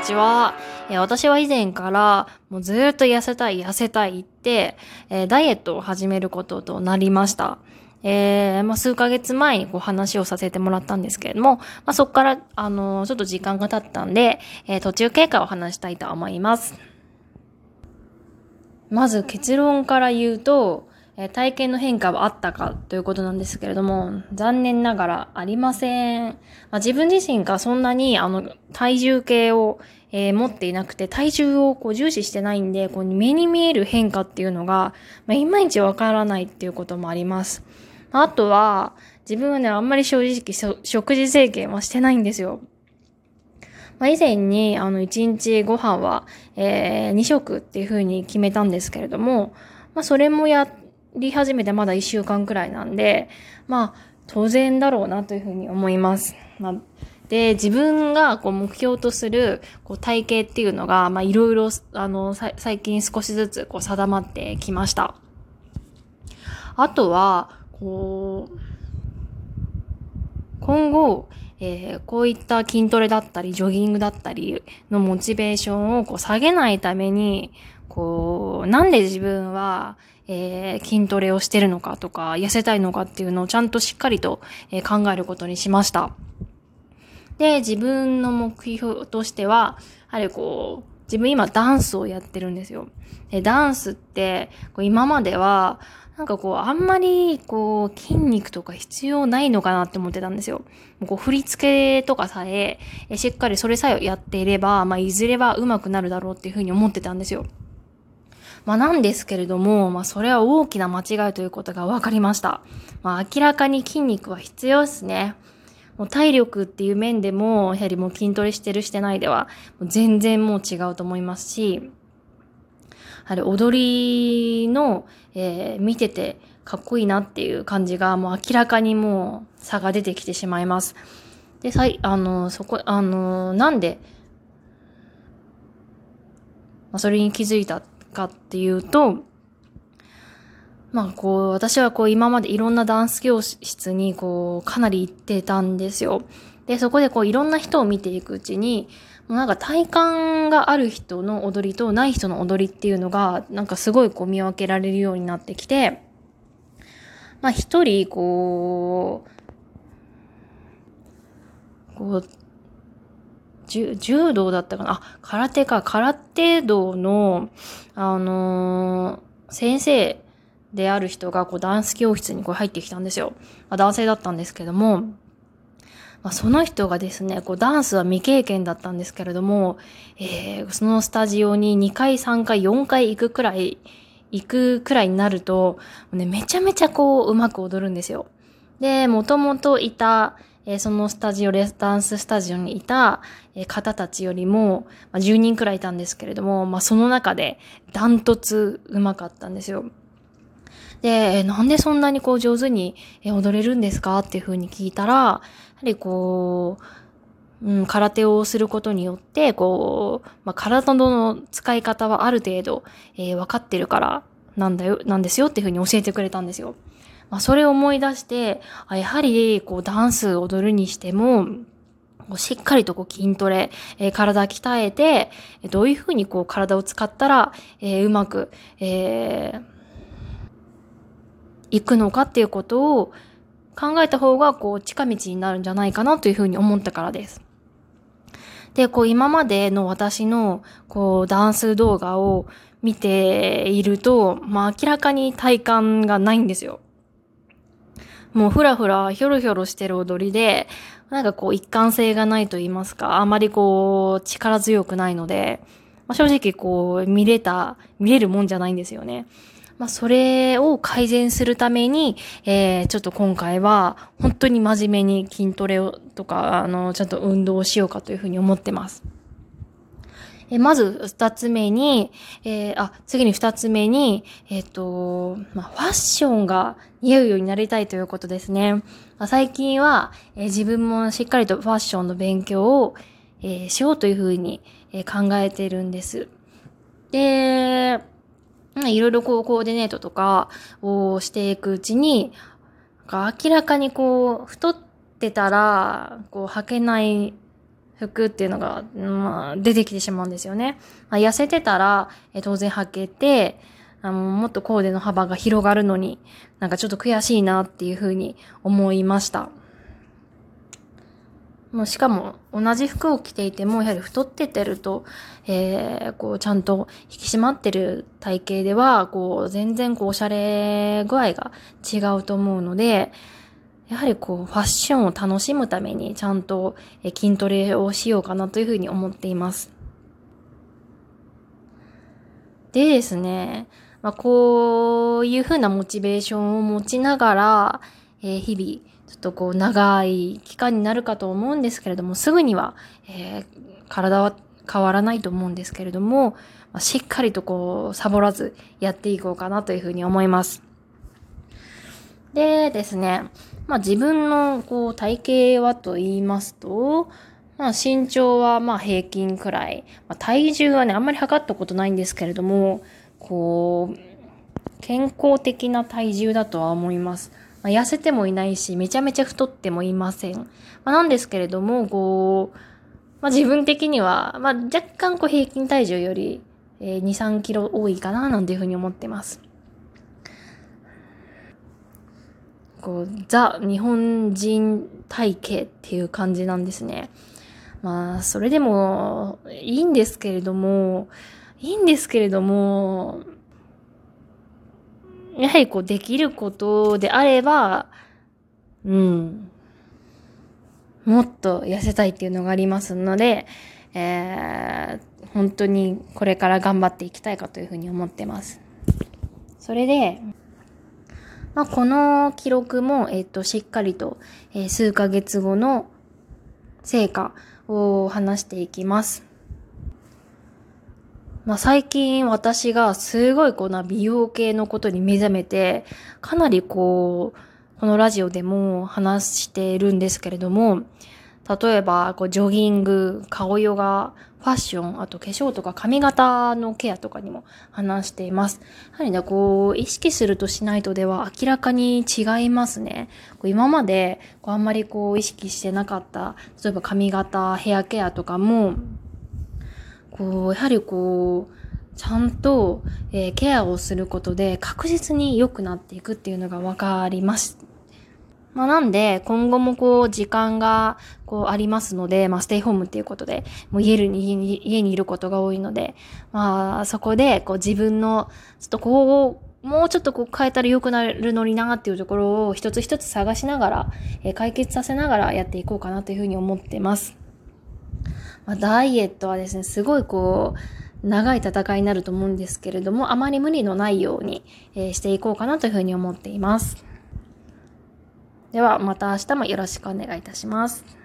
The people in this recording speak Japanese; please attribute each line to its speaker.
Speaker 1: ちは。え私は以前から、もうずっと痩せたい、痩せたいって、えダイエットを始めることとなりました。えーまあ、数ヶ月前にこう話をさせてもらったんですけれども、まあ、そこから、あのちょっと時間が経ったんで、えー途中経過を話したいと思います。まず結論から言うと、え体型の変化はあったかということなんですけれども、残念ながらありません。まあ、自分自身がそんなにあの体重計を、えー持っていなくて、体重をこう重視してないんで、こう目に見える変化っていうのが、まあ、いまいちわからないっていうこともあります。あとは、自分はね、あんまり正直食事制限はしてないんですよ。まあ、以前に、あの、1日ご飯は、えー、2食っていう風に決めたんですけれども、まあ、それもやっり始めてまだ1週間くらいなんで、まあ、当然だろうなという風に思います。まあ、で、自分がこう目標とするこう体型っていうのが、まあ、いろいろ、あの、最近少しずつこう定まってきました。あとは、こう、今後、えーこういった筋トレだったり、ジョギングだったりのモチベーションをこう下げないために、こう、なんで自分は、えー筋トレをしてるのかとか、痩せたいのかっていうのをちゃんとしっかりと、えー考えることにしました。で、自分の目標としては、やはりこう、自分今ダンスをやってるんですよ。で、ダンスって、こう今までは、なんかこう、あんまり、こう、筋肉とか必要ないのかなって思ってたんですよ。もうこう、振り付けとかさえ、しっかりそれさえやっていれば、まあ、いずれは上手くなるだろうっていうふうに思ってたんですよ。まあ、なんですけれども、まあ、それは大きな間違いということが分かりました。まあ、明らかに筋肉は必要ですね。もう体力っていう面でも、やはりもう筋トレしてるしてないでは、全然もう違うと思いますし、やはり踊りの、えー見ててかっこいいなっていう感じが、もう明らかにもう差が出てきてしまいます。で、さい、あの、そこ、あの、なんで、まあ、それに気づいたかっていうと、まあこう、私はこう今までいろんなダンス教室にこうかなり行ってたんですよ。で、そこでこういろんな人を見ていくうちに、なんか体感がある人の踊りとない人の踊りっていうのが、なんかすごいこう見分けられるようになってきて、まあ一人こう、こう、柔道だったかな？あ、空手か、空手道の、あのー先生である人がこうダンス教室にこう入ってきたんですよ。まあ、男性だったんですけども、まあ、その人がですね、こうダンスは未経験だったんですけれども、えーそのスタジオに2回、3回、4回行くくらい、行くくらいになると、ね、めちゃめちゃこう、うまく踊るんですよ。で、もともといた、えーそのスタジオレ、ダンススタジオにいた、方たちよりも、まあ、10人くらいいたんですけれども、まあ、その中でダントツうまかったんですよ。で、なんでそんなにこう上手に踊れるんですか？っていうふうに聞いたら、りこう、うん、空手をすることによって、こう、まあ、体の使い方はある程度、えー分かってるからなんだよ、なんですよっていうふうに教えてくれたんですよ。まあ、それを思い出して、あやはり、こう、ダンス踊るにしても、しっかりとこう筋トレ、えー体鍛えて、どういうふうにこう体を使ったら、えーうまく、えー行くのかっていうことを考えた方が、こう、近道になるんじゃないかなというふうに思ったからです。で、こう、今までの私の、こう、ダンス動画を見ていると、まあ、明らかに体感がないんですよ。もうふらふらひょろひょろしてる踊りで、なんかこう一貫性がないと言いますか、あまりこう力強くないので、まあ、正直こう見れた、見れるもんじゃないんですよね。まあそれを改善するために、えー、ちょっと今回は本当に真面目に筋トレをとか、あの、ちゃんと運動をしようかというふうに思ってます。えまず二つ目に、えーあ、次に二つ目に、えっ、と、まあ、ファッションが似合うようになりたいということですね。まあ、最近は、えー自分もしっかりとファッションの勉強を、えしようというふうに、え考えているんです。で、いろいろこうコーディネートとかをしていくうちに、なんか明らかにこう、太ってたら、こう、履けない服っていうのが、まあ、出てきてしまうんですよね。まあ、痩せてたら、え当然履けて、あの、もっとコーデの幅が広がるのに、なんかちょっと悔しいなっていうふうに思いました。もうしかも同じ服を着ていてもやはり太っててると、えー、こうちゃんと引き締まってる体型では、こう全然こうおしゃれ具合が違うと思うので、やはりこうファッションを楽しむためにちゃんと筋トレをしようかなというふうに思っています。でですね、まあ、こういうふうなモチベーションを持ちながら、えー、日々ちょっとこう長い期間になるかと思うんですけれども、すぐには、えー、体は変わらないと思うんですけれども、まあ、しっかりとこう、サボらずやっていこうかなというふうに思います。でですね、まあ自分のこう体型はと言いますと、まあ身長はまあ平均くらい、まあ、体重はね、あんまり測ったことないんですけれども、こう、健康的な体重だとは思います。まあ、痩せてもいないし、めちゃめちゃ太ってもいません。まあ、なんですけれども、こう、まあ、自分的には、まあ、若干こう平均体重より、えー、2、3キロ多いかな、なんていうふうに思ってます。こう、ザ・日本人体型っていう感じなんですね。まあ、それでも、いいんですけれども、いいんですけれども、やはりこうできることであれば、うん、もっと痩せたいっていうのがありますので、えー、本当にこれから頑張っていきたいかというふうに思ってます。それで、まあ、この記録も、えっ、と、しっかりと、えー、数ヶ月後の成果を話していきます。まあ、最近私がすごいこう美容系のことに目覚めて、かなりこう、このラジオでも話しているんですけれども、例えば、こう、ジョギング、顔ヨガ、ファッション、あと化粧とか髪型のケアとかにも話しています。やはりね、こう、意識するとしないとでは明らかに違いますね。こう今まで、こうあんまりこう意識してなかった、例えば髪型、ヘアケアとかも、こう、やはりこう、ちゃんと、えー、ケアをすることで確実に良くなっていくっていうのが分かります。まあなんで、今後もこう、時間が、こう、ありますので、まあ、ステイホームっていうことで、もう家に、家にいることが多いので、まあ、そこで、こう、自分の、ちょっとこう、もうちょっとこう変えたら良くなるのになっていうところを一つ一つ探しながら、え、解決させながらやっていこうかなというふうに思ってます。まあ、ダイエットはですね、すごいこう、長い戦いになると思うんですけれども、あまり無理のないように、えー、していこうかなというふうに思っています。では、また明日もよろしくお願いいたします。